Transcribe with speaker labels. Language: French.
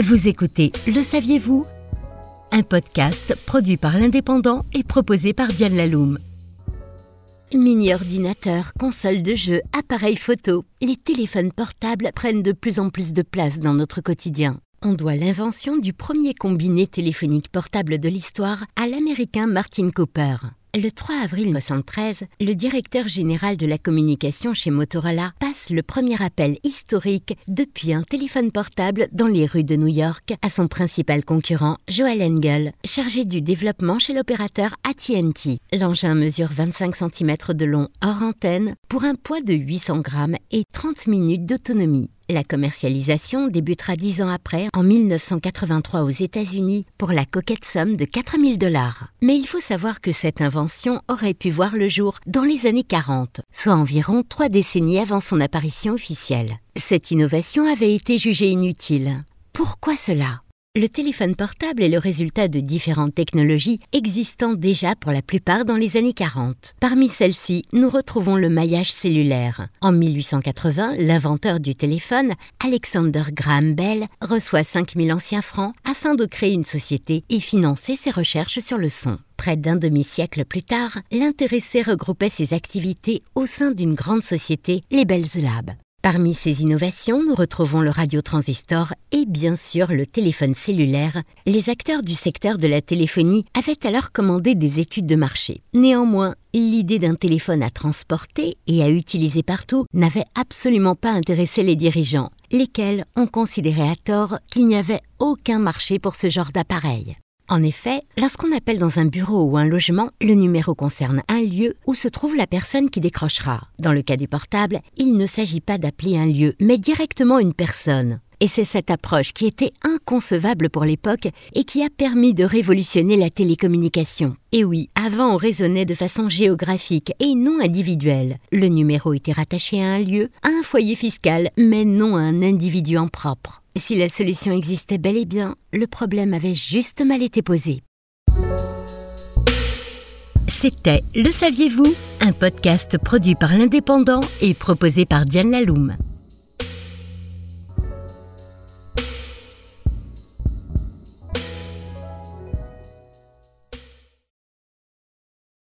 Speaker 1: Vous écoutez Le saviez-vous? Un podcast produit par l'Indépendant et proposé par Diane Laloum. Mini-ordinateur, console de jeu, appareil photo, les téléphones portables prennent de plus en plus de place dans notre quotidien. On doit l'invention du premier combiné téléphonique portable de l'histoire à l'américain Martin Cooper. Le 3 avril 1973, le directeur général de la communication chez Motorola passe le premier appel historique depuis un téléphone portable dans les rues de New York à son principal concurrent, Joel Engel, chargé du développement chez l'opérateur AT&T. L'engin mesure 25 cm de long hors antenne pour un poids de 800 grammes et 30 minutes d'autonomie. La commercialisation débutera dix ans après, en 1983 aux États-Unis, pour la coquette somme de 4000 dollars. Mais il faut savoir que cette invention aurait pu voir le jour dans les années 40, soit environ trois décennies avant son apparition officielle. Cette innovation avait été jugée inutile. Pourquoi cela? Le téléphone portable est le résultat de différentes technologies existant déjà pour la plupart dans les années 40. Parmi celles-ci, nous retrouvons le maillage cellulaire. En 1880, l'inventeur du téléphone, Alexander Graham Bell, reçoit 5000 anciens francs afin de créer une société et financer ses recherches sur le son. Près d'un demi-siècle plus tard, l'intéressé regroupait ses activités au sein d'une grande société, les Bells Labs. Parmi ces innovations, nous retrouvons le radiotransistor et bien sûr le téléphone cellulaire. Les acteurs du secteur de la téléphonie avaient alors commandé des études de marché. Néanmoins, l'idée d'un téléphone à transporter et à utiliser partout n'avait absolument pas intéressé les dirigeants, lesquels ont considéré à tort qu'il n'y avait aucun marché pour ce genre d'appareil. En effet, lorsqu'on appelle dans un bureau ou un logement, le numéro concerne un lieu où se trouve la personne qui décrochera. Dans le cas du portable, il ne s'agit pas d'appeler un lieu, mais directement une personne. Et c'est cette approche qui était inconcevable pour l'époque et qui a permis de révolutionner la télécommunication. Et oui, avant on raisonnait de façon géographique et non individuelle. Le numéro était rattaché à un lieu, à un foyer fiscal, mais non à un individu en propre. Si la solution existait bel et bien, le problème avait juste mal été posé. C'était Le saviez-vous? Un podcast produit par l'Indépendant et proposé par Diane Laloum.